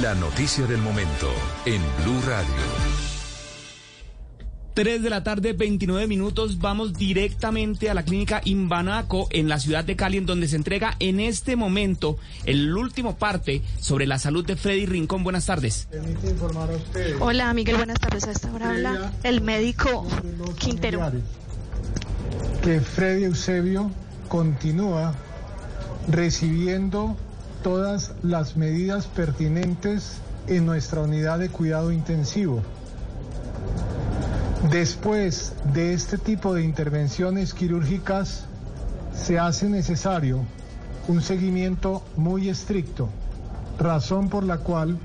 La noticia del momento en Blue Radio. 3 de la tarde, 29 minutos. Vamos directamente a la clínica Imbanaco en la ciudad de Cali, en donde se entrega en este momento el último parte sobre la salud de Freddy Rincón. Buenas tardes. Permite informar a ustedes. Hola, Miguel, buenas tardes. A esta hora habla el médico Quintero. Que Freddy Eusebio continúa recibiendo todas las medidas pertinentes en nuestra unidad de cuidado intensivo. Después de este tipo de intervenciones quirúrgicas, se hace necesario un seguimiento muy estricto, razón por la cual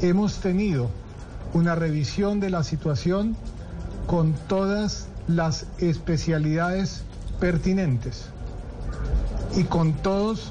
hemos tenido una revisión de la situación con todas las especialidades pertinentes y con todos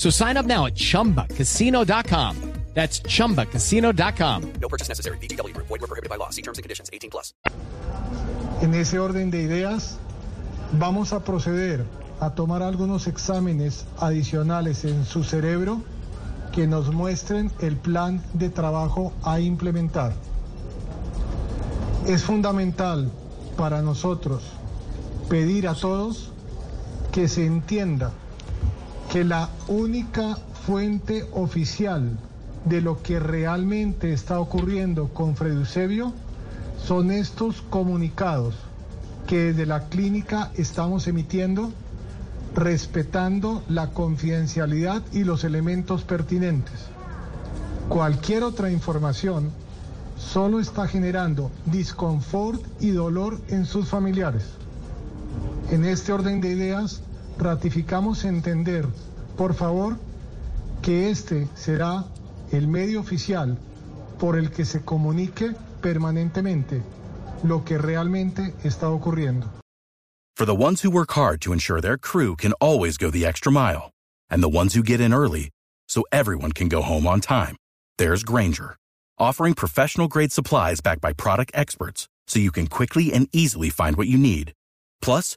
So sign up now at chumbacasino.com. That's chumbacasino.com. No purchase necessary. BGW. Void were prohibited by law. See terms and conditions. 18 plus. En ese orden de ideas, vamos a proceder a tomar algunos exámenes adicionales en su cerebro que nos muestren el plan de trabajo a implementar. Es fundamental para nosotros pedir a todos que se entienda que la única fuente oficial de lo que realmente está ocurriendo con Fred Eusebio son estos comunicados que desde la clínica estamos emitiendo respetando la confidencialidad y los elementos pertinentes. Cualquier otra información solo está generando disconfort y dolor en sus familiares. En este orden de ideas, ratificamos entender, por favor, que este será el medio oficial por el que se comunique permanentemente lo que realmente está ocurriendo. For the ones who work hard to ensure their crew can always go the extra mile, and the ones who get in early so everyone can go home on time, there's Granger, offering professional grade supplies backed by product experts so you can quickly and easily find what you need. Plus,